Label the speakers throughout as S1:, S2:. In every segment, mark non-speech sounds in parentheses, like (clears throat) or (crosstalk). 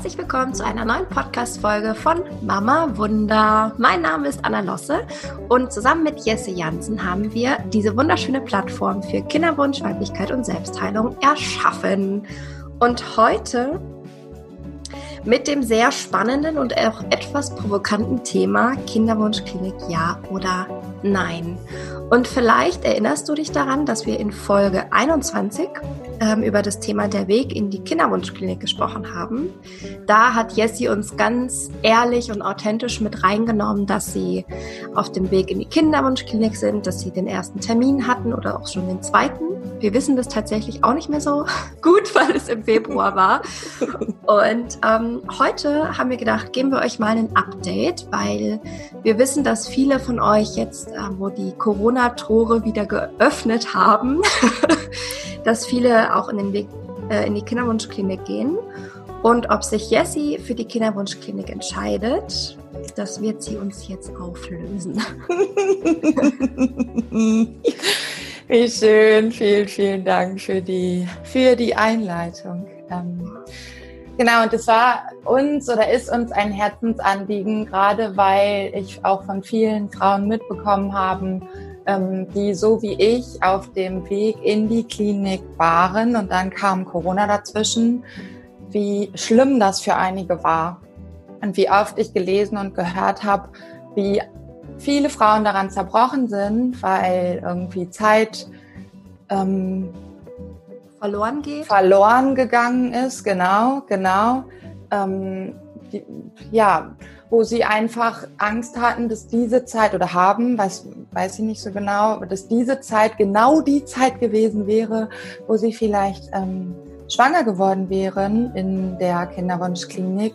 S1: Herzlich willkommen zu einer neuen Podcast-Folge von Mama Wunder. Mein Name ist Anna Losse und zusammen mit Jesse Jansen haben wir diese wunderschöne Plattform für Kinderwunsch, Weiblichkeit und Selbstheilung erschaffen. Und heute mit dem sehr spannenden und auch etwas provokanten Thema Kinderwunschklinik ja oder nein. Und vielleicht erinnerst du dich daran, dass wir in Folge 21 ähm, über das Thema der Weg in die Kinderwunschklinik gesprochen haben. Da hat Jessie uns ganz ehrlich und authentisch mit reingenommen, dass sie auf dem Weg in die Kinderwunschklinik sind, dass sie den ersten Termin hatten oder auch schon den zweiten. Wir wissen das tatsächlich auch nicht mehr so (laughs) gut, weil es im Februar war. Und ähm, heute haben wir gedacht, geben wir euch mal ein Update, weil wir wissen, dass viele von euch jetzt, wo die Corona-Tore wieder geöffnet haben, (laughs) dass viele auch in den Weg äh, in die Kinderwunschklinik gehen. Und ob sich Jessie für die Kinderwunschklinik entscheidet, das wird sie uns jetzt auflösen. (laughs)
S2: Wie schön, vielen, vielen Dank für die, für die Einleitung. Ähm, genau, und es war uns oder ist uns ein Herzensanliegen, gerade weil ich auch von vielen Frauen mitbekommen habe, ähm, die so wie ich auf dem Weg in die Klinik waren und dann kam Corona dazwischen, wie schlimm das für einige war. Und wie oft ich gelesen und gehört habe, wie viele Frauen daran zerbrochen sind, weil irgendwie Zeit ähm,
S1: verloren geht.
S2: Verloren gegangen ist, genau, genau. Ähm, die, ja, wo sie einfach Angst hatten, dass diese Zeit oder haben, weiß, weiß ich nicht so genau, dass diese Zeit genau die Zeit gewesen wäre, wo sie vielleicht ähm, schwanger geworden wären in der Kinderwunschklinik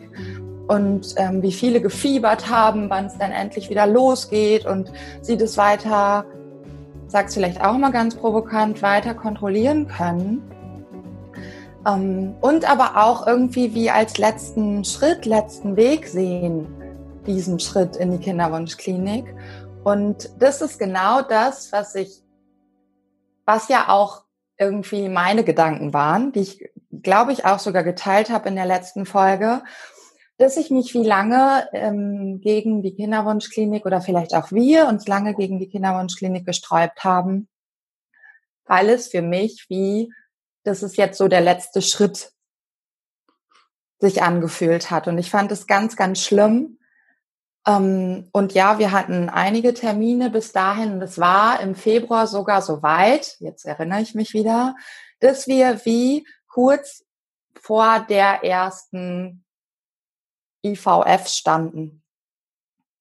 S2: und ähm, wie viele gefiebert haben, wann es dann endlich wieder losgeht und sie das weiter, sag's vielleicht auch mal ganz provokant, weiter kontrollieren können. Ähm, und aber auch irgendwie wie als letzten Schritt, letzten Weg sehen, diesen Schritt in die Kinderwunschklinik. Und das ist genau das, was ich, was ja auch irgendwie meine Gedanken waren, die ich, glaube ich, auch sogar geteilt habe in der letzten Folge dass ich mich wie lange ähm, gegen die Kinderwunschklinik oder vielleicht auch wir uns lange gegen die Kinderwunschklinik gesträubt haben, weil es für mich wie, das ist jetzt so der letzte Schritt, sich angefühlt hat. Und ich fand es ganz, ganz schlimm. Ähm, und ja, wir hatten einige Termine bis dahin. Es war im Februar sogar so weit, jetzt erinnere ich mich wieder, dass wir wie kurz vor der ersten IVF standen.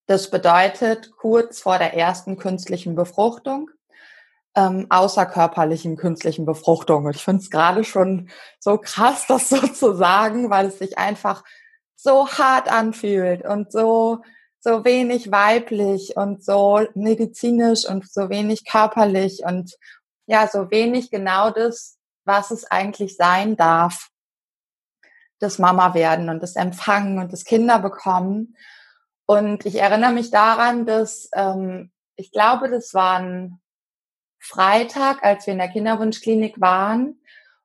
S2: Das bedeutet kurz vor der ersten künstlichen Befruchtung, ähm, außerkörperlichen künstlichen Befruchtung. Und ich finde es gerade schon so krass, (laughs) das so zu sagen, weil es sich einfach so hart anfühlt und so so wenig weiblich und so medizinisch und so wenig körperlich und ja, so wenig genau das, was es eigentlich sein darf das Mama werden und das Empfangen und das Kinder bekommen. Und ich erinnere mich daran, dass ähm, ich glaube, das war ein Freitag, als wir in der Kinderwunschklinik waren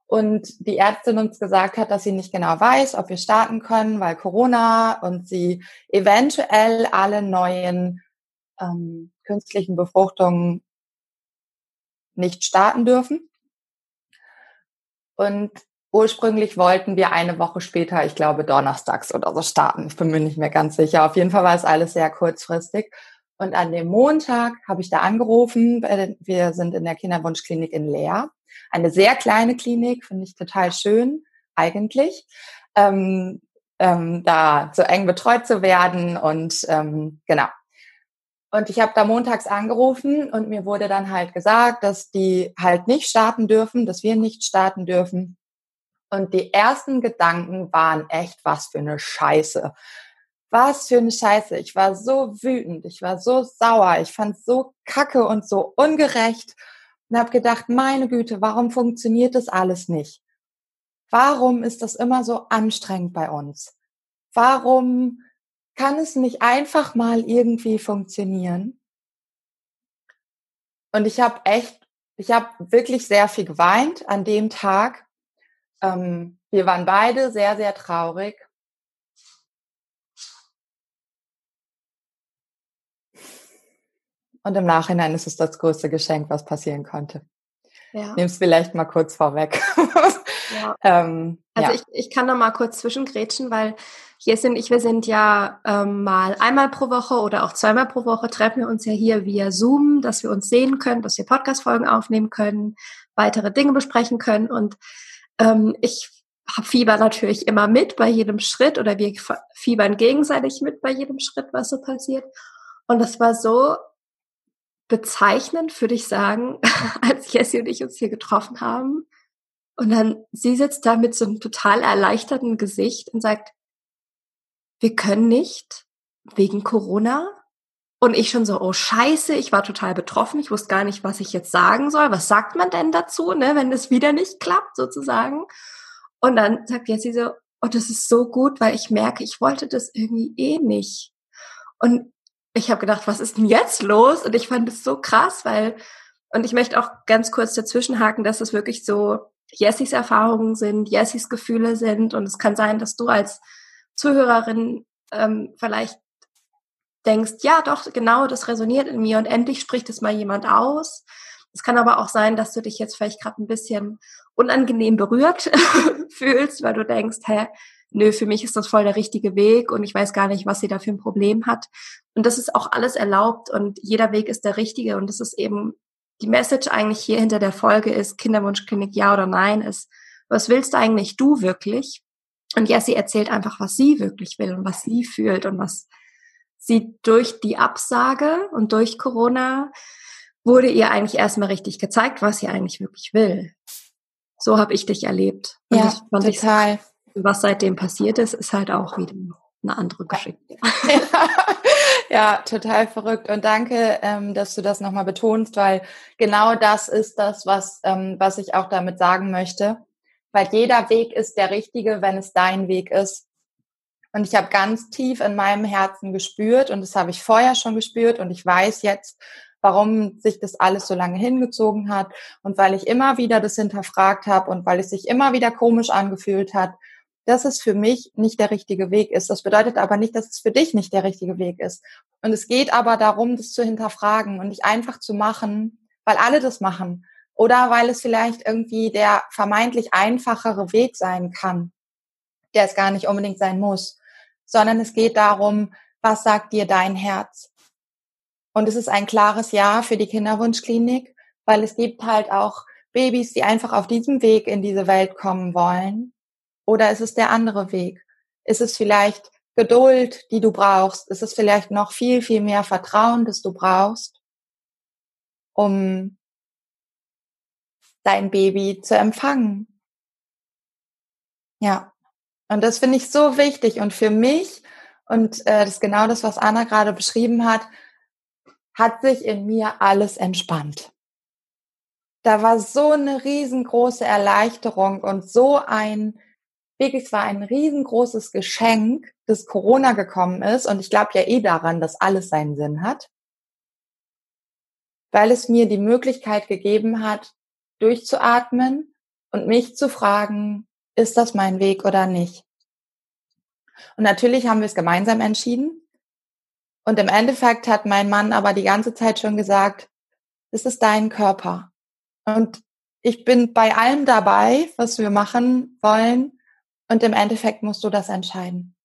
S2: und die Ärztin uns gesagt hat, dass sie nicht genau weiß, ob wir starten können, weil Corona und sie eventuell alle neuen ähm, künstlichen Befruchtungen nicht starten dürfen. Und Ursprünglich wollten wir eine Woche später, ich glaube donnerstags oder so starten. Ich bin mir nicht mehr ganz sicher. Auf jeden Fall war es alles sehr kurzfristig. Und an dem Montag habe ich da angerufen. Wir sind in der Kinderwunschklinik in Leer. Eine sehr kleine Klinik, finde ich total schön, eigentlich. Ähm, ähm, da so eng betreut zu werden und ähm, genau. Und ich habe da montags angerufen und mir wurde dann halt gesagt, dass die halt nicht starten dürfen, dass wir nicht starten dürfen und die ersten Gedanken waren echt, was für eine Scheiße. Was für eine Scheiße. Ich war so wütend, ich war so sauer, ich fand so kacke und so ungerecht und habe gedacht, meine Güte, warum funktioniert das alles nicht? Warum ist das immer so anstrengend bei uns? Warum kann es nicht einfach mal irgendwie funktionieren? Und ich habe echt, ich habe wirklich sehr viel geweint an dem Tag ähm, wir waren beide sehr, sehr traurig. Und im Nachhinein ist es das größte Geschenk, was passieren konnte. Ja. Nimm es vielleicht mal kurz vorweg. (laughs)
S1: Ja. ähm, also ja. ich, ich kann noch mal kurz zwischengrätschen, weil hier sind ich, wir sind ja ähm, mal einmal pro Woche oder auch zweimal pro Woche treffen wir uns ja hier via Zoom, dass wir uns sehen können, dass wir Podcast-Folgen aufnehmen können, weitere Dinge besprechen können. Und ähm, ich habe Fieber natürlich immer mit bei jedem Schritt oder wir fiebern gegenseitig mit bei jedem Schritt, was so passiert. Und das war so bezeichnend, würde ich sagen, (laughs) als Jessie und ich uns hier getroffen haben. Und dann, sie sitzt da mit so einem total erleichterten Gesicht und sagt, wir können nicht wegen Corona. Und ich schon so, oh Scheiße, ich war total betroffen, ich wusste gar nicht, was ich jetzt sagen soll. Was sagt man denn dazu, ne, wenn es wieder nicht klappt, sozusagen? Und dann sagt Jessie so, oh, das ist so gut, weil ich merke, ich wollte das irgendwie eh nicht. Und ich habe gedacht, was ist denn jetzt los? Und ich fand es so krass, weil, und ich möchte auch ganz kurz dazwischenhaken, dass es wirklich so Jessys Erfahrungen sind, Jessys Gefühle sind. Und es kann sein, dass du als Zuhörerin ähm, vielleicht denkst, ja doch, genau, das resoniert in mir und endlich spricht es mal jemand aus. Es kann aber auch sein, dass du dich jetzt vielleicht gerade ein bisschen unangenehm berührt (laughs) fühlst, weil du denkst, hä, nö, für mich ist das voll der richtige Weg und ich weiß gar nicht, was sie da für ein Problem hat. Und das ist auch alles erlaubt und jeder Weg ist der richtige und das ist eben die Message eigentlich hier hinter der Folge ist Kinderwunschklinik ja oder nein ist, was willst eigentlich du wirklich? Und Jessie erzählt einfach, was sie wirklich will und was sie fühlt und was sie durch die Absage und durch Corona wurde ihr eigentlich erstmal richtig gezeigt, was sie eigentlich wirklich will. So habe ich dich erlebt.
S2: Und ja, total.
S1: Was seitdem passiert ist, ist halt auch wieder eine andere Geschichte.
S2: Ja, (laughs) ja total verrückt. Und danke, ähm, dass du das nochmal betonst, weil genau das ist das, was, ähm, was ich auch damit sagen möchte. Weil jeder Weg ist der richtige, wenn es dein Weg ist. Und ich habe ganz tief in meinem Herzen gespürt, und das habe ich vorher schon gespürt, und ich weiß jetzt, warum sich das alles so lange hingezogen hat und weil ich immer wieder das hinterfragt habe und weil es sich immer wieder komisch angefühlt hat, dass es für mich nicht der richtige Weg ist. Das bedeutet aber nicht, dass es für dich nicht der richtige Weg ist. Und es geht aber darum, das zu hinterfragen und nicht einfach zu machen, weil alle das machen oder weil es vielleicht irgendwie der vermeintlich einfachere Weg sein kann, der es gar nicht unbedingt sein muss, sondern es geht darum, was sagt dir dein Herz? Und es ist ein klares Ja für die Kinderwunschklinik, weil es gibt halt auch Babys, die einfach auf diesem Weg in diese Welt kommen wollen. Oder ist es der andere Weg? Ist es vielleicht Geduld, die du brauchst? Ist es vielleicht noch viel, viel mehr Vertrauen, das du brauchst, um dein Baby zu empfangen? Ja. Und das finde ich so wichtig. Und für mich, und äh, das ist genau das, was Anna gerade beschrieben hat, hat sich in mir alles entspannt. Da war so eine riesengroße Erleichterung und so ein, wirklich, es war ein riesengroßes Geschenk, dass Corona gekommen ist. Und ich glaube ja eh daran, dass alles seinen Sinn hat. Weil es mir die Möglichkeit gegeben hat, durchzuatmen und mich zu fragen, ist das mein Weg oder nicht? Und natürlich haben wir es gemeinsam entschieden. Und im Endeffekt hat mein Mann aber die ganze Zeit schon gesagt, es ist dein Körper. Und ich bin bei allem dabei, was wir machen wollen. Und im Endeffekt musst du das entscheiden.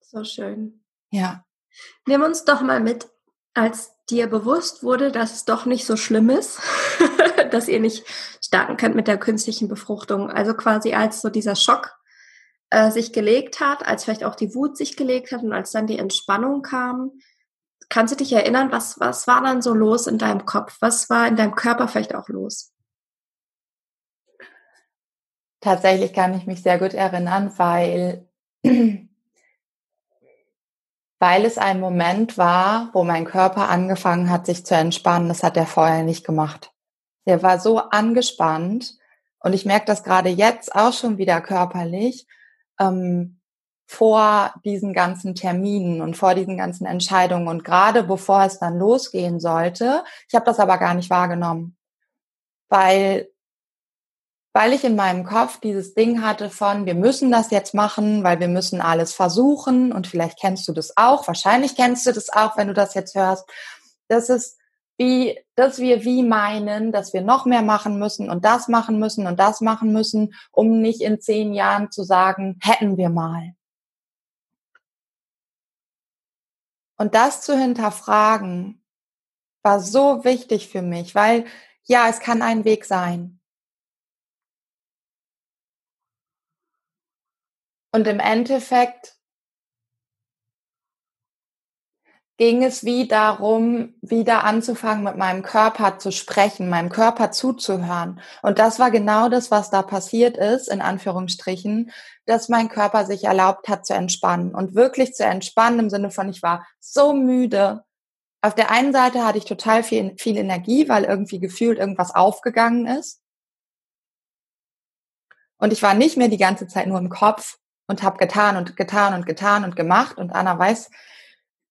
S1: So schön.
S2: Ja.
S1: Nimm uns doch mal mit, als dir bewusst wurde, dass es doch nicht so schlimm ist, (laughs) dass ihr nicht starten könnt mit der künstlichen Befruchtung. Also quasi als so dieser Schock äh, sich gelegt hat, als vielleicht auch die Wut sich gelegt hat und als dann die Entspannung kam. Kannst du dich erinnern, was, was war dann so los in deinem Kopf? Was war in deinem Körper vielleicht auch los?
S2: Tatsächlich kann ich mich sehr gut erinnern, weil, (clears throat) weil es ein Moment war, wo mein Körper angefangen hat, sich zu entspannen. Das hat er vorher nicht gemacht. Der war so angespannt und ich merke das gerade jetzt auch schon wieder körperlich, ähm, vor diesen ganzen Terminen und vor diesen ganzen Entscheidungen und gerade bevor es dann losgehen sollte. Ich habe das aber gar nicht wahrgenommen, weil weil ich in meinem Kopf dieses Ding hatte von, wir müssen das jetzt machen, weil wir müssen alles versuchen und vielleicht kennst du das auch, wahrscheinlich kennst du das auch, wenn du das jetzt hörst. Das ist wie, dass wir wie meinen, dass wir noch mehr machen müssen und das machen müssen und das machen müssen, um nicht in zehn Jahren zu sagen, hätten wir mal. Und das zu hinterfragen, war so wichtig für mich, weil ja, es kann ein Weg sein. Und im Endeffekt ging es wie darum, wieder anzufangen, mit meinem Körper zu sprechen, meinem Körper zuzuhören. Und das war genau das, was da passiert ist, in Anführungsstrichen, dass mein Körper sich erlaubt hat zu entspannen und wirklich zu entspannen im Sinne von, ich war so müde. Auf der einen Seite hatte ich total viel, viel Energie, weil irgendwie gefühlt irgendwas aufgegangen ist. Und ich war nicht mehr die ganze Zeit nur im Kopf und habe getan und getan und getan und gemacht. Und Anna weiß,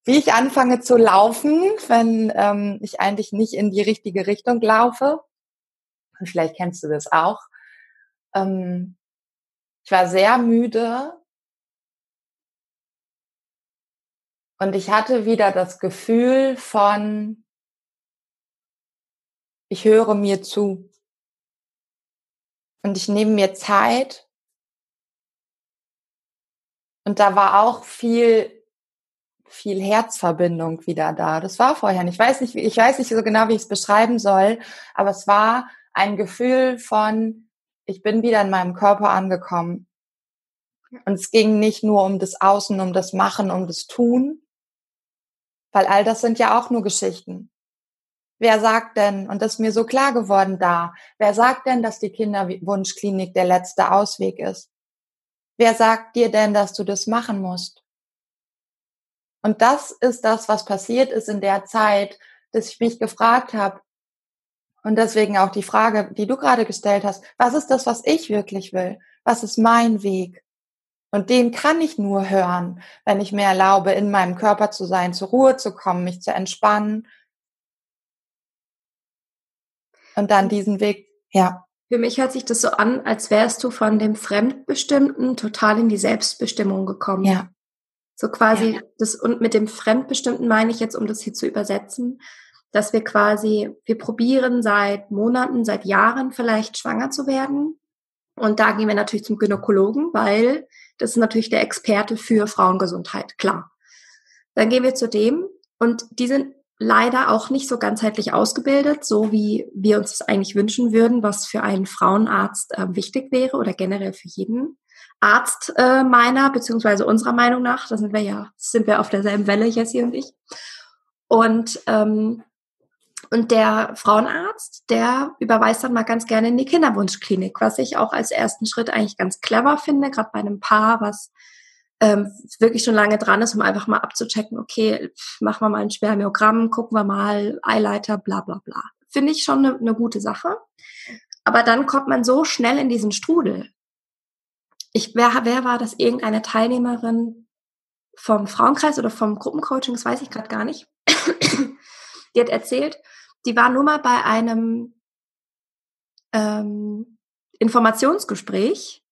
S2: wie ich anfange zu laufen, wenn ähm, ich eigentlich nicht in die richtige Richtung laufe. Und vielleicht kennst du das auch. Ähm, ich war sehr müde und ich hatte wieder das Gefühl von, ich höre mir zu und ich nehme mir Zeit. Und da war auch viel viel Herzverbindung wieder da. Das war vorher nicht. Ich weiß nicht, ich weiß nicht so genau, wie ich es beschreiben soll, aber es war ein Gefühl von, ich bin wieder in meinem Körper angekommen. Und es ging nicht nur um das Außen, um das Machen, um das Tun, weil all das sind ja auch nur Geschichten. Wer sagt denn, und das ist mir so klar geworden da, wer sagt denn, dass die Kinderwunschklinik der letzte Ausweg ist? Wer sagt dir denn, dass du das machen musst? Und das ist das, was passiert ist in der Zeit, dass ich mich gefragt habe. Und deswegen auch die Frage, die du gerade gestellt hast, was ist das, was ich wirklich will? Was ist mein Weg? Und den kann ich nur hören, wenn ich mir erlaube, in meinem Körper zu sein, zur Ruhe zu kommen, mich zu entspannen. Und dann diesen Weg, ja.
S1: Für mich hört sich das so an, als wärst du von dem Fremdbestimmten total in die Selbstbestimmung gekommen. Ja. So quasi ja. das und mit dem Fremdbestimmten meine ich jetzt, um das hier zu übersetzen, dass wir quasi, wir probieren seit Monaten, seit Jahren vielleicht schwanger zu werden. Und da gehen wir natürlich zum Gynäkologen, weil das ist natürlich der Experte für Frauengesundheit, klar. Dann gehen wir zu dem und die sind leider auch nicht so ganzheitlich ausgebildet, so wie wir uns das eigentlich wünschen würden, was für einen Frauenarzt äh, wichtig wäre oder generell für jeden. Arzt äh, meiner, beziehungsweise unserer Meinung nach, da sind wir ja, sind wir auf derselben Welle, Jessie und ich. Und, ähm, und der Frauenarzt, der überweist dann mal ganz gerne in die Kinderwunschklinik, was ich auch als ersten Schritt eigentlich ganz clever finde, gerade bei einem Paar, was ähm, wirklich schon lange dran ist, um einfach mal abzuchecken, okay, machen wir mal ein Spermiogramm, gucken wir mal, Eileiter, bla bla bla. Finde ich schon eine, eine gute Sache. Aber dann kommt man so schnell in diesen Strudel, ich, wer, wer war das? Irgendeine Teilnehmerin vom Frauenkreis oder vom Gruppencoaching, das weiß ich gerade gar nicht. (clears throat) die hat erzählt, die war nur mal bei einem ähm, Informationsgespräch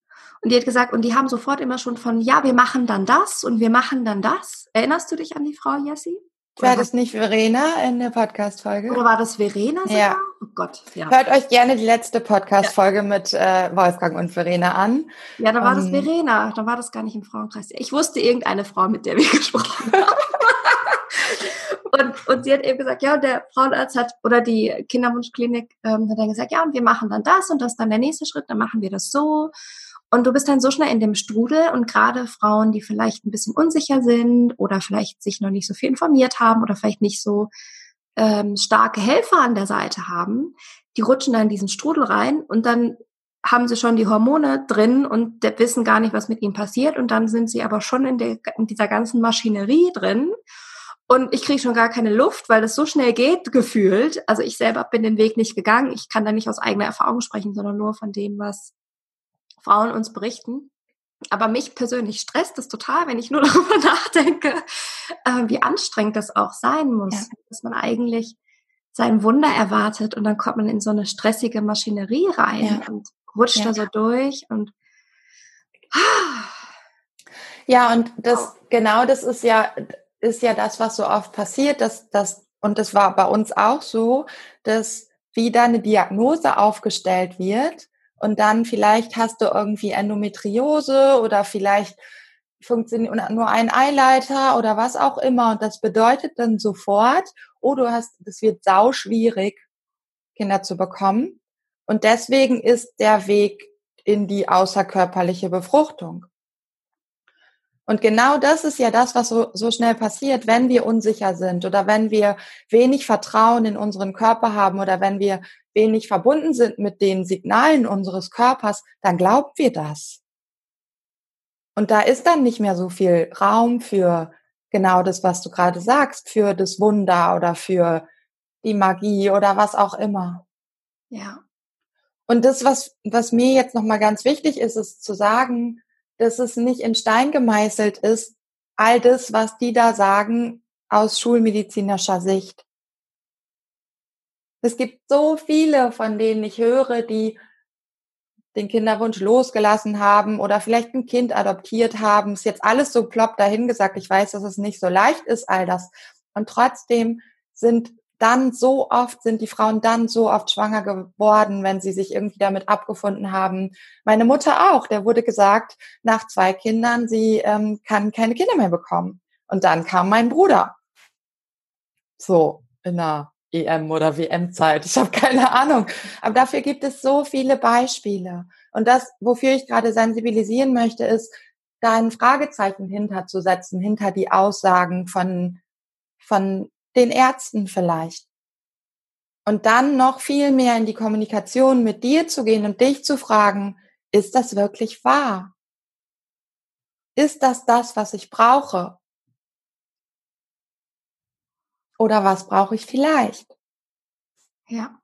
S1: und die hat gesagt, und die haben sofort immer schon von, ja, wir machen dann das und wir machen dann das. Erinnerst du dich an die Frau Jessie?
S2: War das nicht Verena in der Podcast-Folge?
S1: Oder war das Verena sogar?
S2: Ja. Oh Gott, ja. Hört euch gerne die letzte Podcast-Folge ja. mit äh, Wolfgang und Verena an.
S1: Ja, da war um, das ähm, Verena. Da war das gar nicht im Frauenkreis. Ich wusste irgendeine Frau, mit der wir (laughs) gesprochen haben. und, und sie hat eben gesagt, ja, der Frauenarzt hat, oder die Kinderwunschklinik ähm, hat dann gesagt, ja, und wir machen dann das und das ist dann der nächste Schritt, dann machen wir das so. Und du bist dann so schnell in dem Strudel und gerade Frauen, die vielleicht ein bisschen unsicher sind oder vielleicht sich noch nicht so viel informiert haben oder vielleicht nicht so ähm, starke Helfer an der Seite haben, die rutschen dann in diesen Strudel rein und dann haben sie schon die Hormone drin und wissen gar nicht, was mit ihnen passiert und dann sind sie aber schon in, der, in dieser ganzen Maschinerie drin und ich kriege schon gar keine Luft, weil das so schnell geht, gefühlt. Also ich selber bin den Weg nicht gegangen. Ich kann da nicht aus eigener Erfahrung sprechen, sondern nur von dem, was Frauen uns berichten. Aber mich persönlich stresst es total, wenn ich nur (laughs) darüber nachdenke, äh, wie anstrengend das auch sein muss, ja. dass man eigentlich sein Wunder erwartet und dann kommt man in so eine stressige Maschinerie rein ja. und rutscht ja. da so durch und (sighs)
S2: ja, und das, genau das ist ja, ist ja das, was so oft passiert, dass, dass, und das war bei uns auch so, dass wieder eine Diagnose aufgestellt wird und dann vielleicht hast du irgendwie Endometriose oder vielleicht funktioniert nur ein Eileiter oder was auch immer und das bedeutet dann sofort, oh, du hast, es wird sau schwierig, Kinder zu bekommen und deswegen ist der Weg in die außerkörperliche Befruchtung. Und genau das ist ja das, was so, so schnell passiert, wenn wir unsicher sind oder wenn wir wenig Vertrauen in unseren Körper haben oder wenn wir wenig verbunden sind mit den Signalen unseres Körpers, dann glauben wir das. Und da ist dann nicht mehr so viel Raum für genau das, was du gerade sagst, für das Wunder oder für die Magie oder was auch immer.
S1: Ja.
S2: Und das, was, was mir jetzt nochmal ganz wichtig ist, ist zu sagen, dass es nicht in Stein gemeißelt ist, all das, was die da sagen, aus schulmedizinischer Sicht. Es gibt so viele, von denen ich höre, die den Kinderwunsch losgelassen haben oder vielleicht ein Kind adoptiert haben. Ist jetzt alles so plopp dahingesagt. Ich weiß, dass es nicht so leicht ist, all das. Und trotzdem sind dann so oft, sind die Frauen dann so oft schwanger geworden, wenn sie sich irgendwie damit abgefunden haben. Meine Mutter auch, der wurde gesagt, nach zwei Kindern, sie ähm, kann keine Kinder mehr bekommen. Und dann kam mein Bruder. So, in der EM oder WM-Zeit. Ich habe keine Ahnung. Aber dafür gibt es so viele Beispiele. Und das, wofür ich gerade sensibilisieren möchte, ist, da ein Fragezeichen hinterzusetzen, hinter die Aussagen von, von den Ärzten vielleicht. Und dann noch viel mehr in die Kommunikation mit dir zu gehen und dich zu fragen, ist das wirklich wahr? Ist das das, was ich brauche? Oder was brauche ich vielleicht?
S1: Ja.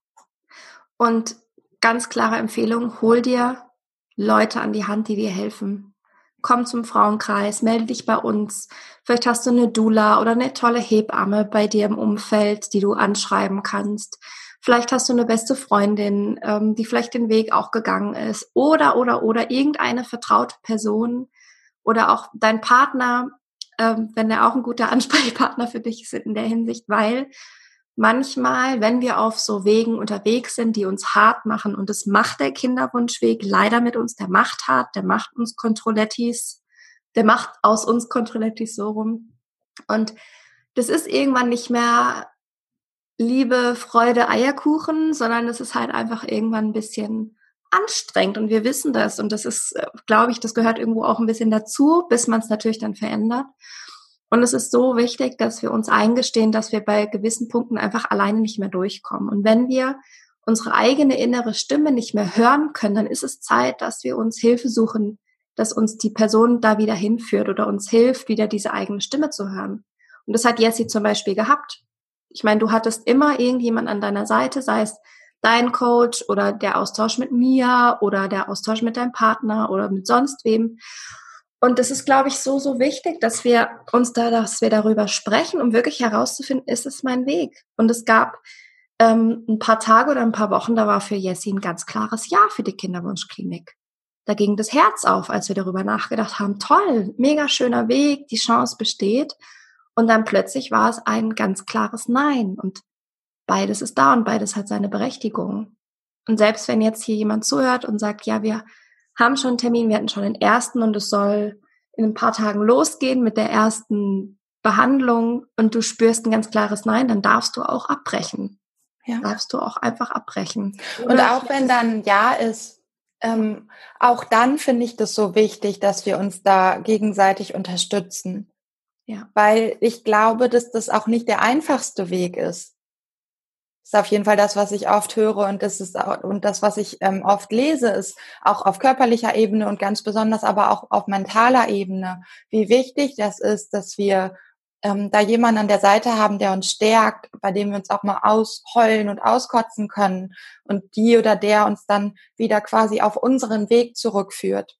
S1: Und ganz klare Empfehlung, hol dir Leute an die Hand, die dir helfen komm zum Frauenkreis, melde dich bei uns. Vielleicht hast du eine Dula oder eine tolle Hebamme bei dir im Umfeld, die du anschreiben kannst. Vielleicht hast du eine beste Freundin, ähm, die vielleicht den Weg auch gegangen ist. Oder, oder, oder irgendeine vertraute Person oder auch dein Partner, wenn er auch ein guter (laughs) Ansprechpartner für dich ist in der Hinsicht, weil manchmal, wenn wir auf so Wegen unterwegs sind, die uns hart machen, und das macht der Kinderwunschweg leider mit uns, der macht hart, der macht uns Kontrollettis, der macht aus uns Kontrollettis so rum. Und das ist irgendwann nicht mehr Liebe, Freude, Eierkuchen, sondern es ist halt einfach irgendwann ein bisschen anstrengend und wir wissen das und das ist, äh, glaube ich, das gehört irgendwo auch ein bisschen dazu, bis man es natürlich dann verändert. Und es ist so wichtig, dass wir uns eingestehen, dass wir bei gewissen Punkten einfach alleine nicht mehr durchkommen. Und wenn wir unsere eigene innere Stimme nicht mehr hören können, dann ist es Zeit, dass wir uns Hilfe suchen, dass uns die Person da wieder hinführt oder uns hilft, wieder diese eigene Stimme zu hören. Und das hat Jessie zum Beispiel gehabt. Ich meine, du hattest immer irgendjemand an deiner Seite, sei es dein Coach oder der Austausch mit mir oder der Austausch mit deinem Partner oder mit sonst wem. Und das ist, glaube ich, so, so wichtig, dass wir uns da, dass wir darüber sprechen, um wirklich herauszufinden, ist es mein Weg? Und es gab ähm, ein paar Tage oder ein paar Wochen, da war für Jessie ein ganz klares Ja für die Kinderwunschklinik. Da ging das Herz auf, als wir darüber nachgedacht haben, toll, mega schöner Weg, die Chance besteht. Und dann plötzlich war es ein ganz klares Nein. Und beides ist da und beides hat seine Berechtigung. Und selbst wenn jetzt hier jemand zuhört und sagt, ja, wir haben schon einen Termin, wir hatten schon den ersten und es soll in ein paar Tagen losgehen mit der ersten Behandlung und du spürst ein ganz klares Nein, dann darfst du auch abbrechen. Ja. Darfst du auch einfach abbrechen.
S2: Und auch wenn dann Ja ist, ähm, auch dann finde ich das so wichtig, dass wir uns da gegenseitig unterstützen. Ja. Weil ich glaube, dass das auch nicht der einfachste Weg ist ist auf jeden Fall das, was ich oft höre und das ist auch, und das, was ich ähm, oft lese, ist auch auf körperlicher Ebene und ganz besonders aber auch auf mentaler Ebene, wie wichtig das ist, dass wir ähm, da jemanden an der Seite haben, der uns stärkt, bei dem wir uns auch mal ausheulen und auskotzen können und die oder der uns dann wieder quasi auf unseren Weg zurückführt.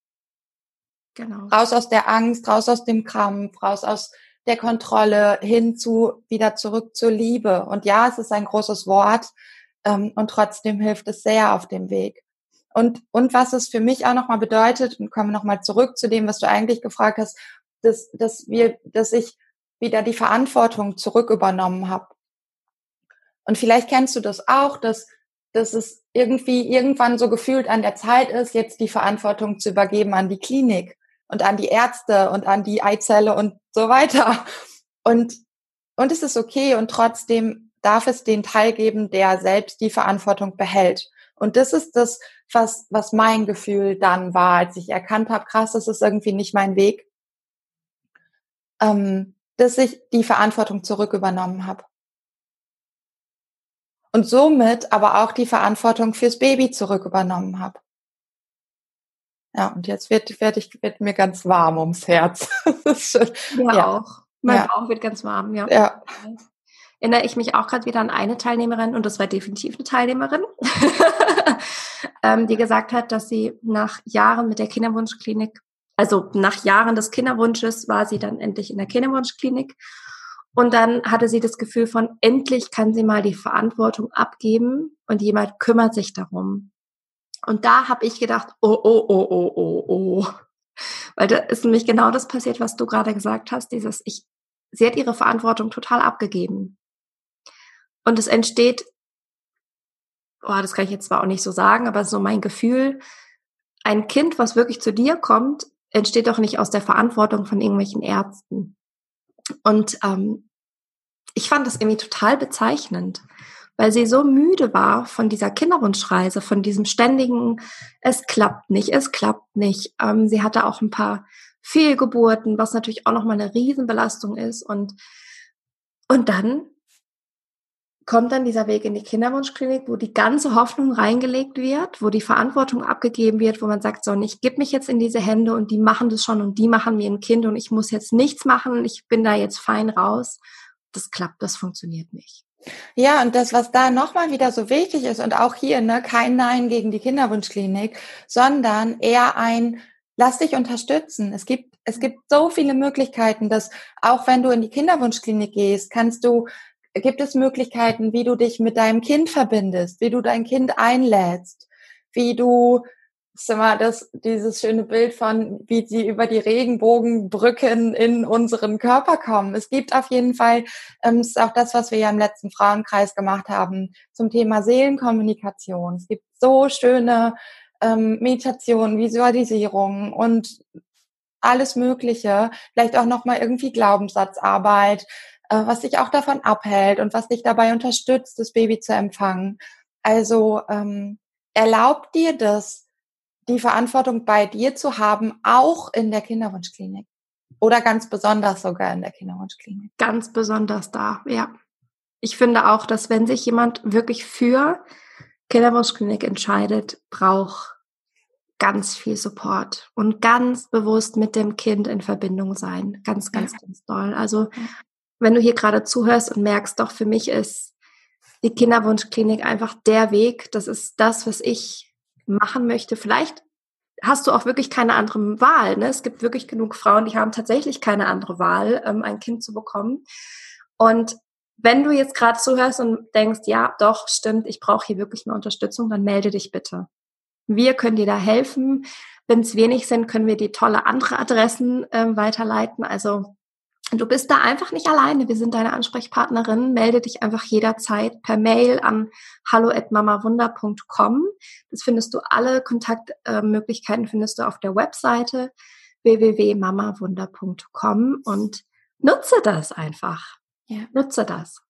S2: Genau. Raus aus der Angst, raus aus dem Krampf, raus aus der Kontrolle hin zu wieder zurück zur Liebe. Und ja, es ist ein großes Wort ähm, und trotzdem hilft es sehr auf dem Weg. Und, und was es für mich auch nochmal bedeutet, und kommen wir nochmal zurück zu dem, was du eigentlich gefragt hast, dass, dass wir, dass ich wieder die Verantwortung zurück übernommen habe. Und vielleicht kennst du das auch, dass, dass es irgendwie irgendwann so gefühlt an der Zeit ist, jetzt die Verantwortung zu übergeben an die Klinik und an die Ärzte und an die Eizelle und so weiter. Und, und es ist okay und trotzdem darf es den Teil geben, der selbst die Verantwortung behält. Und das ist das, was, was mein Gefühl dann war, als ich erkannt habe, krass, das ist irgendwie nicht mein Weg, ähm, dass ich die Verantwortung zurück übernommen habe. Und somit aber auch die Verantwortung fürs Baby zurück übernommen habe. Ja, und jetzt wird, wird, ich, wird mir ganz warm ums Herz. (laughs)
S1: ja, ja, auch. Mein ja. Bauch wird ganz warm, ja. ja. Erinnere ich mich auch gerade wieder an eine Teilnehmerin, und das war definitiv eine Teilnehmerin, (laughs) ähm, die gesagt hat, dass sie nach Jahren mit der Kinderwunschklinik also nach Jahren des Kinderwunsches war sie dann endlich in der Kinderwunschklinik. Und dann hatte sie das Gefühl von, endlich kann sie mal die Verantwortung abgeben und jemand kümmert sich darum. Und da habe ich gedacht, oh, oh, oh, oh, oh, oh. Weil da ist nämlich genau das passiert, was du gerade gesagt hast, dieses, ich, sie hat ihre Verantwortung total abgegeben. Und es entsteht, oh, das kann ich jetzt zwar auch nicht so sagen, aber so mein Gefühl, ein Kind, was wirklich zu dir kommt, entsteht doch nicht aus der Verantwortung von irgendwelchen Ärzten. Und ähm, ich fand das irgendwie total bezeichnend, weil sie so müde war von dieser Kinderwunschreise, von diesem ständigen, es klappt nicht, es klappt nicht. Ähm, sie hatte auch ein paar Fehlgeburten, was natürlich auch nochmal eine Riesenbelastung ist. Und, und dann kommt dann dieser Weg in die Kinderwunschklinik, wo die ganze Hoffnung reingelegt wird, wo die Verantwortung abgegeben wird, wo man sagt, so, ich gebe mich jetzt in diese Hände und die machen das schon und die machen mir ein Kind und ich muss jetzt nichts machen, ich bin da jetzt fein raus. Das klappt, das funktioniert nicht.
S2: Ja, und das, was da nochmal wieder so wichtig ist, und auch hier, ne, kein Nein gegen die Kinderwunschklinik, sondern eher ein, lass dich unterstützen. Es gibt, es gibt so viele Möglichkeiten, dass auch wenn du in die Kinderwunschklinik gehst, kannst du gibt es Möglichkeiten, wie du dich mit deinem Kind verbindest, wie du dein Kind einlädst, wie du ist immer das, dieses schöne Bild von, wie sie über die Regenbogenbrücken in unseren Körper kommen. Es gibt auf jeden Fall, ähm, ist auch das, was wir ja im letzten Frauenkreis gemacht haben, zum Thema Seelenkommunikation. Es gibt so schöne ähm, Meditationen, Visualisierungen und alles Mögliche. Vielleicht auch nochmal irgendwie Glaubenssatzarbeit, äh, was dich auch davon abhält und was dich dabei unterstützt, das Baby zu empfangen. Also ähm, erlaubt dir das, die Verantwortung bei dir zu haben, auch in der Kinderwunschklinik. Oder ganz besonders sogar in der Kinderwunschklinik.
S1: Ganz besonders da, ja. Ich finde auch, dass wenn sich jemand wirklich für Kinderwunschklinik entscheidet, braucht ganz viel Support und ganz bewusst mit dem Kind in Verbindung sein. Ganz, ganz, ganz doll. Also wenn du hier gerade zuhörst und merkst, doch für mich ist die Kinderwunschklinik einfach der Weg, das ist das, was ich machen möchte. Vielleicht hast du auch wirklich keine andere Wahl. Ne? Es gibt wirklich genug Frauen, die haben tatsächlich keine andere Wahl, ähm, ein Kind zu bekommen. Und wenn du jetzt gerade zuhörst und denkst, ja, doch, stimmt, ich brauche hier wirklich mehr Unterstützung, dann melde dich bitte. Wir können dir da helfen. Wenn es wenig sind, können wir die tolle andere Adressen ähm, weiterleiten. Also Du bist da einfach nicht alleine. Wir sind deine Ansprechpartnerin. Melde dich einfach jederzeit per Mail an hallo@mamawunder.com. Das findest du alle Kontaktmöglichkeiten findest du auf der Webseite www.mamawunder.com und nutze das einfach. Ja. Nutze das.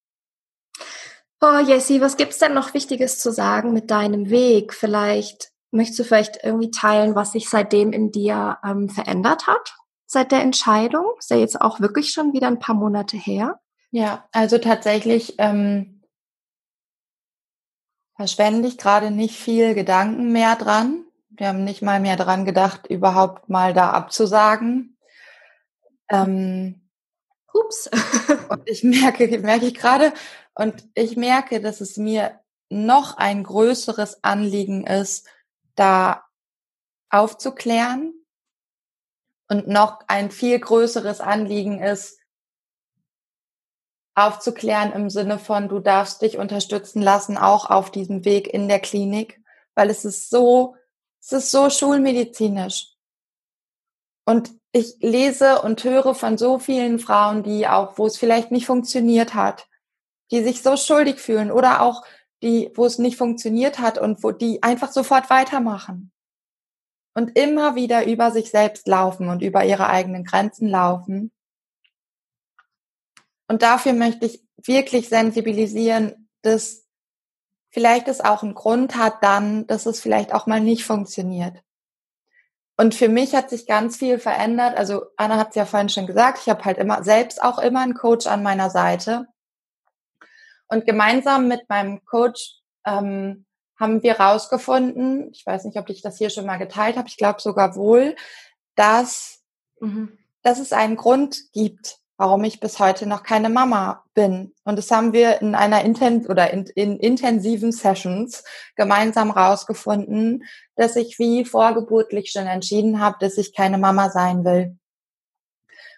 S1: Oh, Jessie, was gibt's denn noch Wichtiges zu sagen mit deinem Weg? Vielleicht möchtest du vielleicht irgendwie teilen, was sich seitdem in dir ähm, verändert hat? Seit der Entscheidung? Ist ja jetzt auch wirklich schon wieder ein paar Monate her.
S2: Ja, also tatsächlich ähm, verschwende ich gerade nicht viel Gedanken mehr dran. Wir haben nicht mal mehr dran gedacht, überhaupt mal da abzusagen. Ähm, Ups. (laughs) und ich merke, merke ich gerade, und ich merke, dass es mir noch ein größeres Anliegen ist, da aufzuklären, und noch ein viel größeres Anliegen ist, aufzuklären im Sinne von, du darfst dich unterstützen lassen, auch auf diesem Weg in der Klinik, weil es ist so Es ist so schulmedizinisch. Und ich lese und höre von so vielen Frauen, die auch, wo es vielleicht nicht funktioniert hat, die sich so schuldig fühlen oder auch die, wo es nicht funktioniert hat und wo die einfach sofort weitermachen und immer wieder über sich selbst laufen und über ihre eigenen Grenzen laufen. Und dafür möchte ich wirklich sensibilisieren, dass vielleicht es auch einen Grund hat dann, dass es vielleicht auch mal nicht funktioniert. Und für mich hat sich ganz viel verändert. Also Anna hat es ja vorhin schon gesagt, ich habe halt immer selbst auch immer einen Coach an meiner Seite. Und gemeinsam mit meinem Coach ähm, haben wir rausgefunden, ich weiß nicht, ob ich das hier schon mal geteilt habe, ich glaube sogar wohl, dass, mhm. dass es einen Grund gibt, warum ich bis heute noch keine Mama bin. Und das haben wir in einer inten oder in, in intensiven Sessions gemeinsam rausgefunden, dass ich wie vorgeburtlich schon entschieden habe, dass ich keine Mama sein will.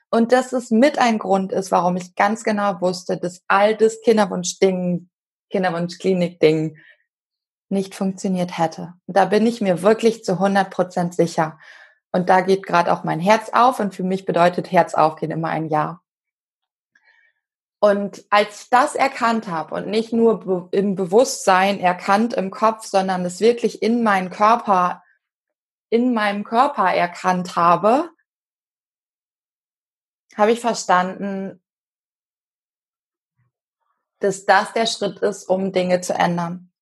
S2: Und dass es mit ein Grund ist, warum ich ganz genau wusste, dass all das Kinderwunsch-Ding, Kinderwunsch-Klinik-Ding nicht funktioniert hätte. Da bin ich mir wirklich zu 100 Prozent sicher. Und da geht gerade auch mein Herz auf und für mich bedeutet Herz aufgehen immer ein Ja. Und als ich das erkannt habe und nicht nur im Bewusstsein erkannt im Kopf, sondern es wirklich in meinen Körper, in meinem Körper erkannt habe, habe ich verstanden, dass das der Schritt ist, um Dinge zu ändern.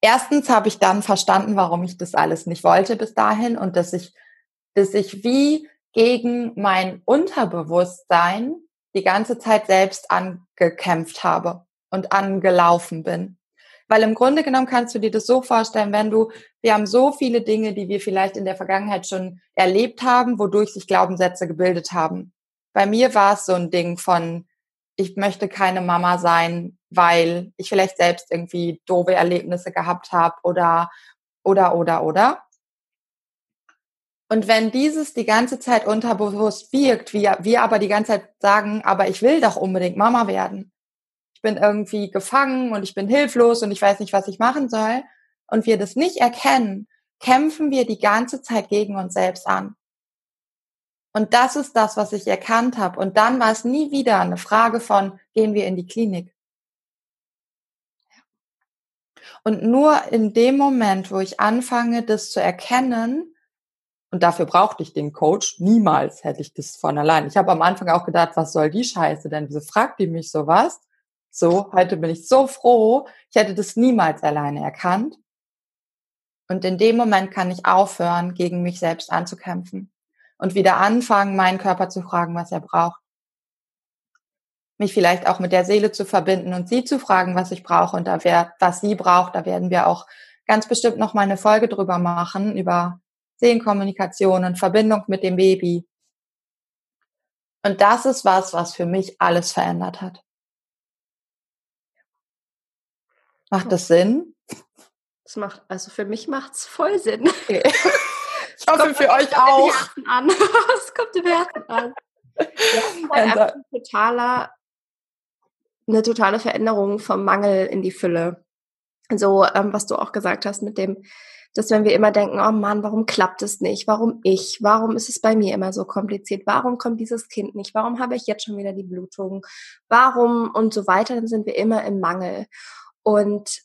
S2: Erstens habe ich dann verstanden, warum ich das alles nicht wollte bis dahin und dass ich, dass ich wie gegen mein Unterbewusstsein die ganze Zeit selbst angekämpft habe und angelaufen bin. Weil im Grunde genommen kannst du dir das so vorstellen, wenn du, wir haben so viele Dinge, die wir vielleicht in der Vergangenheit schon erlebt haben, wodurch sich Glaubenssätze gebildet haben. Bei mir war es so ein Ding von, ich möchte keine Mama sein, weil ich vielleicht selbst irgendwie doofe Erlebnisse gehabt habe oder, oder, oder, oder. Und wenn dieses die ganze Zeit unterbewusst wirkt, wir, wir aber die ganze Zeit sagen, aber ich will doch unbedingt Mama werden. Ich bin irgendwie gefangen und ich bin hilflos und ich weiß nicht, was ich machen soll. Und wir das nicht erkennen, kämpfen wir die ganze Zeit gegen uns selbst an. Und das ist das, was ich erkannt habe. Und dann war es nie wieder eine Frage von, gehen wir in die Klinik. Und nur in dem Moment, wo ich anfange, das zu erkennen, und dafür brauchte ich den Coach, niemals hätte ich das von allein. Ich habe am Anfang auch gedacht, was soll die Scheiße denn? Wieso fragt die mich sowas? So, heute bin ich so froh, ich hätte das niemals alleine erkannt. Und in dem Moment kann ich aufhören, gegen mich selbst anzukämpfen und wieder anfangen, meinen Körper zu fragen, was er braucht mich vielleicht auch mit der Seele zu verbinden und sie zu fragen, was ich brauche und da wär, was sie braucht. Da werden wir auch ganz bestimmt noch mal eine Folge drüber machen, über Seelenkommunikation und Verbindung mit dem Baby. Und das ist was, was für mich alles verändert hat. Macht das Sinn?
S1: Das macht, also für mich macht's voll Sinn. Okay. (laughs)
S2: Ich hoffe für euch auch.
S1: Es (laughs) kommt im Herzen an. (laughs) Ja, halt also, ein totaler eine totale Veränderung vom Mangel in die Fülle. So, ähm, was du auch gesagt hast mit dem, dass wenn wir immer denken, oh Mann, warum klappt es nicht? Warum ich? Warum ist es bei mir immer so kompliziert? Warum kommt dieses Kind nicht? Warum habe ich jetzt schon wieder die Blutung? Warum? Und so weiter, dann sind wir immer im Mangel. Und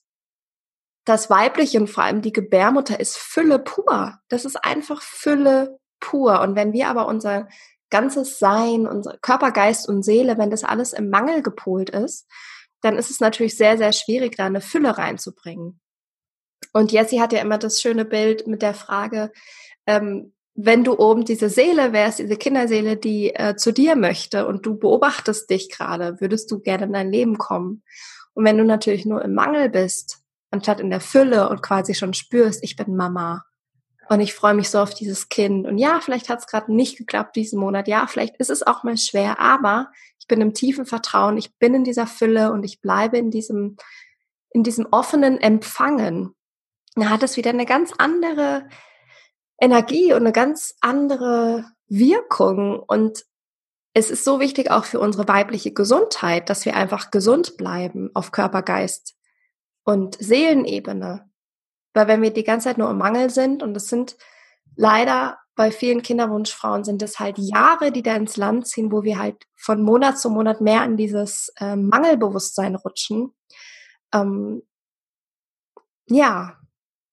S1: das Weibliche und vor allem die Gebärmutter ist Fülle pur. Das ist einfach Fülle pur. Und wenn wir aber unser ganzes Sein, unser Körper, Geist und Seele, wenn das alles im Mangel gepolt ist, dann ist es natürlich sehr, sehr schwierig, da eine Fülle reinzubringen. Und Jessie hat ja immer das schöne Bild mit der Frage, ähm, wenn du oben diese Seele wärst, diese Kinderseele, die äh, zu dir möchte und du beobachtest dich gerade, würdest du gerne in dein Leben kommen. Und wenn du natürlich nur im Mangel bist, anstatt in der Fülle und quasi schon spürst, ich bin Mama, und ich freue mich so auf dieses Kind. Und ja, vielleicht hat es gerade nicht geklappt diesen Monat. Ja, vielleicht ist es auch mal schwer, aber ich bin im tiefen Vertrauen. Ich bin in dieser Fülle und ich bleibe in diesem, in diesem offenen Empfangen. Da hat es wieder eine ganz andere Energie und eine ganz andere Wirkung. Und es ist so wichtig auch für unsere weibliche Gesundheit, dass wir einfach gesund bleiben auf Körper, Geist und Seelenebene Weil wenn wir die ganze Zeit nur im Mangel sind und es sind leider bei vielen Kinderwunschfrauen sind es halt Jahre, die da ins Land ziehen, wo wir halt von Monat zu Monat mehr in dieses ähm, Mangelbewusstsein rutschen. Ähm, ja,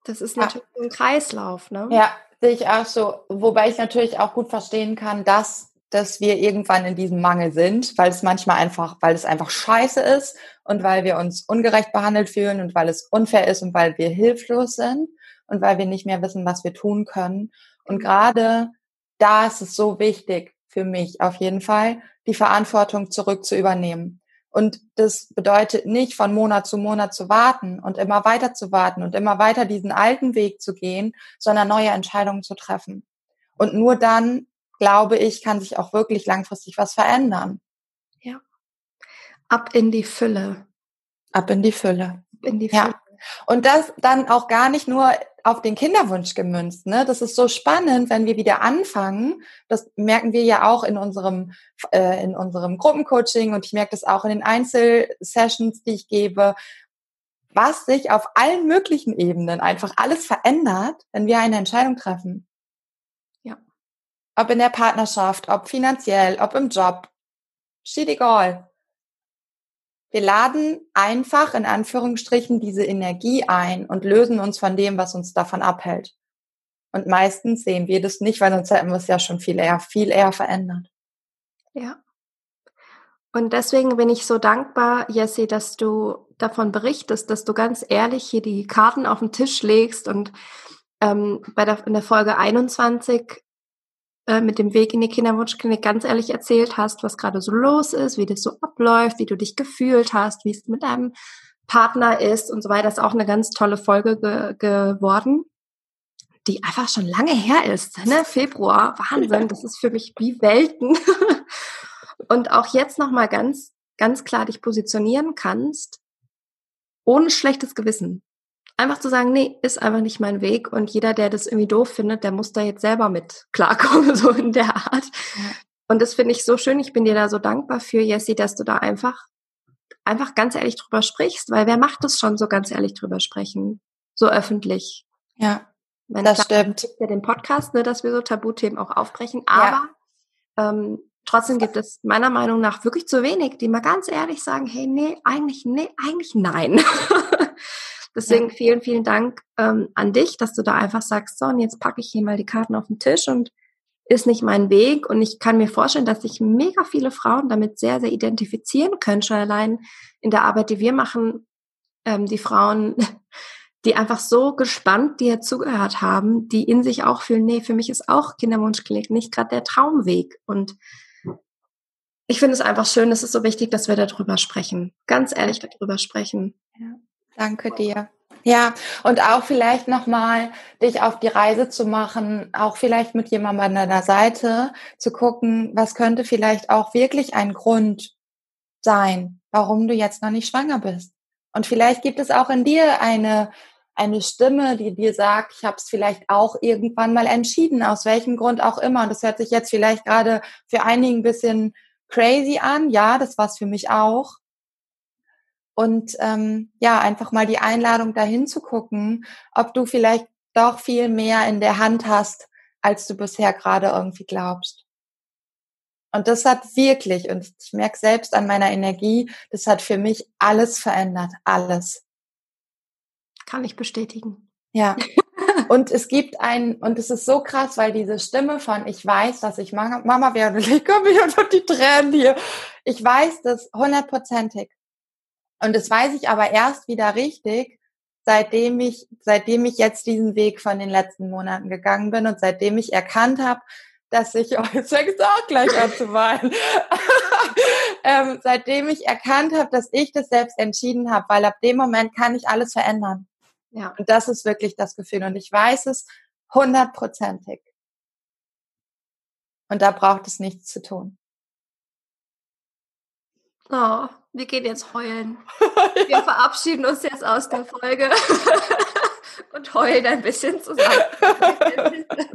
S1: das ist natürlich ja. ein Kreislauf, ne?
S2: Ja, sehe ich auch so. Wobei ich natürlich auch gut verstehen kann, dass dass wir irgendwann in diesem Mangel sind, weil es manchmal einfach, weil es einfach scheiße ist und weil wir uns ungerecht behandelt fühlen und weil es unfair ist und weil wir hilflos sind und weil wir nicht mehr wissen, was wir tun können. Und gerade da ist es so wichtig für mich auf jeden Fall, die Verantwortung zurück zu übernehmen. Und das bedeutet nicht, von Monat zu Monat zu warten und immer weiter zu warten und immer weiter diesen alten Weg zu gehen, sondern neue Entscheidungen zu treffen. Und nur dann glaube ich, kann sich auch wirklich langfristig was verändern.
S1: Ja. Ab in die Fülle.
S2: Ab in die Fülle.
S1: Ab in die Fülle. Ja.
S2: Und das dann auch gar nicht nur auf den Kinderwunsch gemünzt. Ne? Das ist so spannend, wenn wir wieder anfangen. Das merken wir ja auch in unserem, äh, in unserem Gruppencoaching und ich merke das auch in den Einzelsessions, die ich gebe, was sich auf allen möglichen Ebenen einfach alles verändert, wenn wir eine Entscheidung treffen. Ob in der Partnerschaft, ob finanziell, ob im Job. Shit egal. Wir laden einfach in Anführungsstrichen diese Energie ein und lösen uns von dem, was uns davon abhält. Und meistens sehen wir das nicht, weil sonst hätten wir es ja schon viel eher, viel eher verändert.
S1: Ja. Und deswegen bin ich so dankbar, Jessie, dass du davon berichtest, dass du ganz ehrlich hier die Karten auf den Tisch legst und ähm, bei der, in der Folge 21 äh, mit dem Weg in die Kinderwunschklinik ganz ehrlich erzählt hast, was gerade so los ist, wie das so abläuft, wie du dich gefühlt hast, wie es mit deinem Partner ist und so weiter. Das ist auch eine ganz tolle Folge ge geworden, die einfach schon lange her ist. Ne? Februar, Wahnsinn, das ist für mich wie Welten. (laughs) und auch jetzt nochmal ganz, ganz klar dich positionieren kannst, ohne schlechtes Gewissen einfach zu sagen, nee, ist einfach nicht mein Weg und jeder, der das irgendwie doof findet, der muss da jetzt selber mit klarkommen, (laughs) so in der Art. Ja. Und das finde ich so schön. Ich bin dir da so dankbar für, Jessie, dass du da einfach, einfach ganz ehrlich drüber sprichst, weil wer macht das schon so ganz ehrlich drüber sprechen? So öffentlich.
S2: Ja. Wenn das stimmt.
S1: Ja den Podcast, ne, dass wir so Tabuthemen auch aufbrechen. Aber ja. ähm, trotzdem gibt es meiner Meinung nach wirklich zu wenig, die mal ganz ehrlich sagen, hey, nee, eigentlich, nee, eigentlich nein. (laughs) Deswegen ja. vielen, vielen Dank ähm, an dich, dass du da einfach sagst, so, und jetzt packe ich hier mal die Karten auf den Tisch und ist nicht mein Weg. Und ich kann mir vorstellen, dass sich mega viele Frauen damit sehr, sehr identifizieren können, schon allein in der Arbeit, die wir machen, ähm, die Frauen, (laughs) die einfach so gespannt dir zugehört haben, die in sich auch fühlen, nee, für mich ist auch Kinderwunschklinik nicht gerade der Traumweg. Und ich finde es einfach schön, es ist so wichtig, dass wir darüber sprechen. Ganz ehrlich darüber sprechen.
S2: Ja. Danke dir. Ja, und auch vielleicht nochmal dich auf die Reise zu machen, auch vielleicht mit jemandem an deiner Seite zu gucken, was könnte vielleicht auch wirklich ein Grund sein, warum du jetzt noch nicht schwanger bist. Und vielleicht gibt es auch in dir eine, eine Stimme, die dir sagt, ich habe es vielleicht auch irgendwann mal entschieden, aus welchem Grund auch immer. Und das hört sich jetzt vielleicht gerade für einige ein bisschen crazy an. Ja, das war es für mich auch und ähm, ja, einfach mal die Einladung dahin zu gucken, ob du vielleicht doch viel mehr in der Hand hast, als du bisher gerade irgendwie glaubst. Und das hat wirklich, und ich merke selbst an meiner Energie, das hat für mich alles verändert, alles.
S1: Kann ich bestätigen.
S2: Ja. (laughs) und es gibt ein, und es ist so krass, weil diese Stimme von, ich weiß, dass ich Mama werde, (laughs) ich komme hier unter die Tränen hier. Ich weiß das hundertprozentig. Und das weiß ich aber erst wieder richtig, seitdem ich, seitdem ich jetzt diesen Weg von den letzten Monaten gegangen bin und seitdem ich erkannt habe, dass ich, oh, jetzt fängst du auch gleich an zu weinen, ähm, seitdem ich erkannt habe, dass ich das selbst entschieden habe, weil ab dem Moment kann ich alles verändern. Ja. Und das ist wirklich das Gefühl. Und ich weiß es hundertprozentig. Und da braucht es nichts zu tun.
S1: Oh, wir gehen jetzt heulen. (laughs) Wir verabschieden uns jetzt aus der Folge (laughs) und heulen ein bisschen zusammen. (laughs)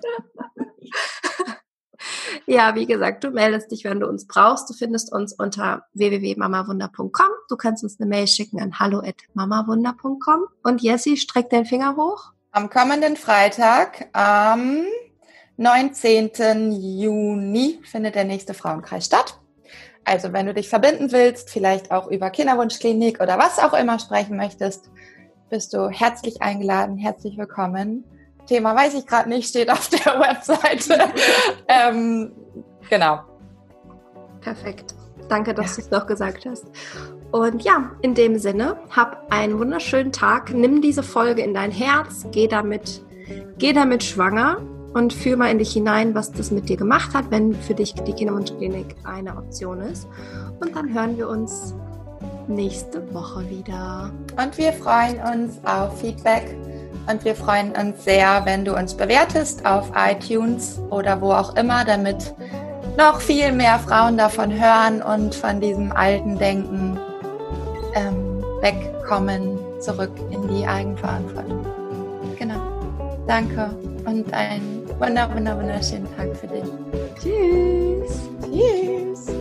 S1: Ja, wie gesagt, du meldest dich, wenn du uns brauchst. Du findest uns unter www.mamawunder.com. Du kannst uns eine Mail schicken an hallo@mamawunder.com. Und Jessie, streck deinen Finger hoch.
S2: Am kommenden Freitag, am 19. Juni, findet der nächste Frauenkreis statt. Also wenn du dich verbinden willst, vielleicht auch über Kinderwunschklinik oder was auch immer sprechen möchtest, bist du herzlich eingeladen, herzlich willkommen. Thema weiß ich gerade nicht, steht auf der (laughs) Webseite. (laughs) ähm, genau.
S1: Perfekt. Danke, dass ja. du es noch gesagt hast. Und ja, in dem Sinne, hab einen wunderschönen Tag. Nimm diese Folge in dein Herz, geh damit, geh damit schwanger und fühl mal in dich hinein, was das mit dir gemacht hat, wenn für dich die Kinderwunschklinik eine Option ist. Und dann hören wir uns nächste Woche wieder.
S2: Und wir freuen uns auf Feedback und wir freuen uns sehr, wenn du uns bewertest auf iTunes oder wo auch immer, damit noch viel mehr Frauen davon hören und von diesem alten Denken ähm, wegkommen, zurück in die Eigenverantwortung. Genau. Danke und einen wunder, wunder, wunderschönen Tag für dich.
S1: Tschüss.
S2: Tschüss.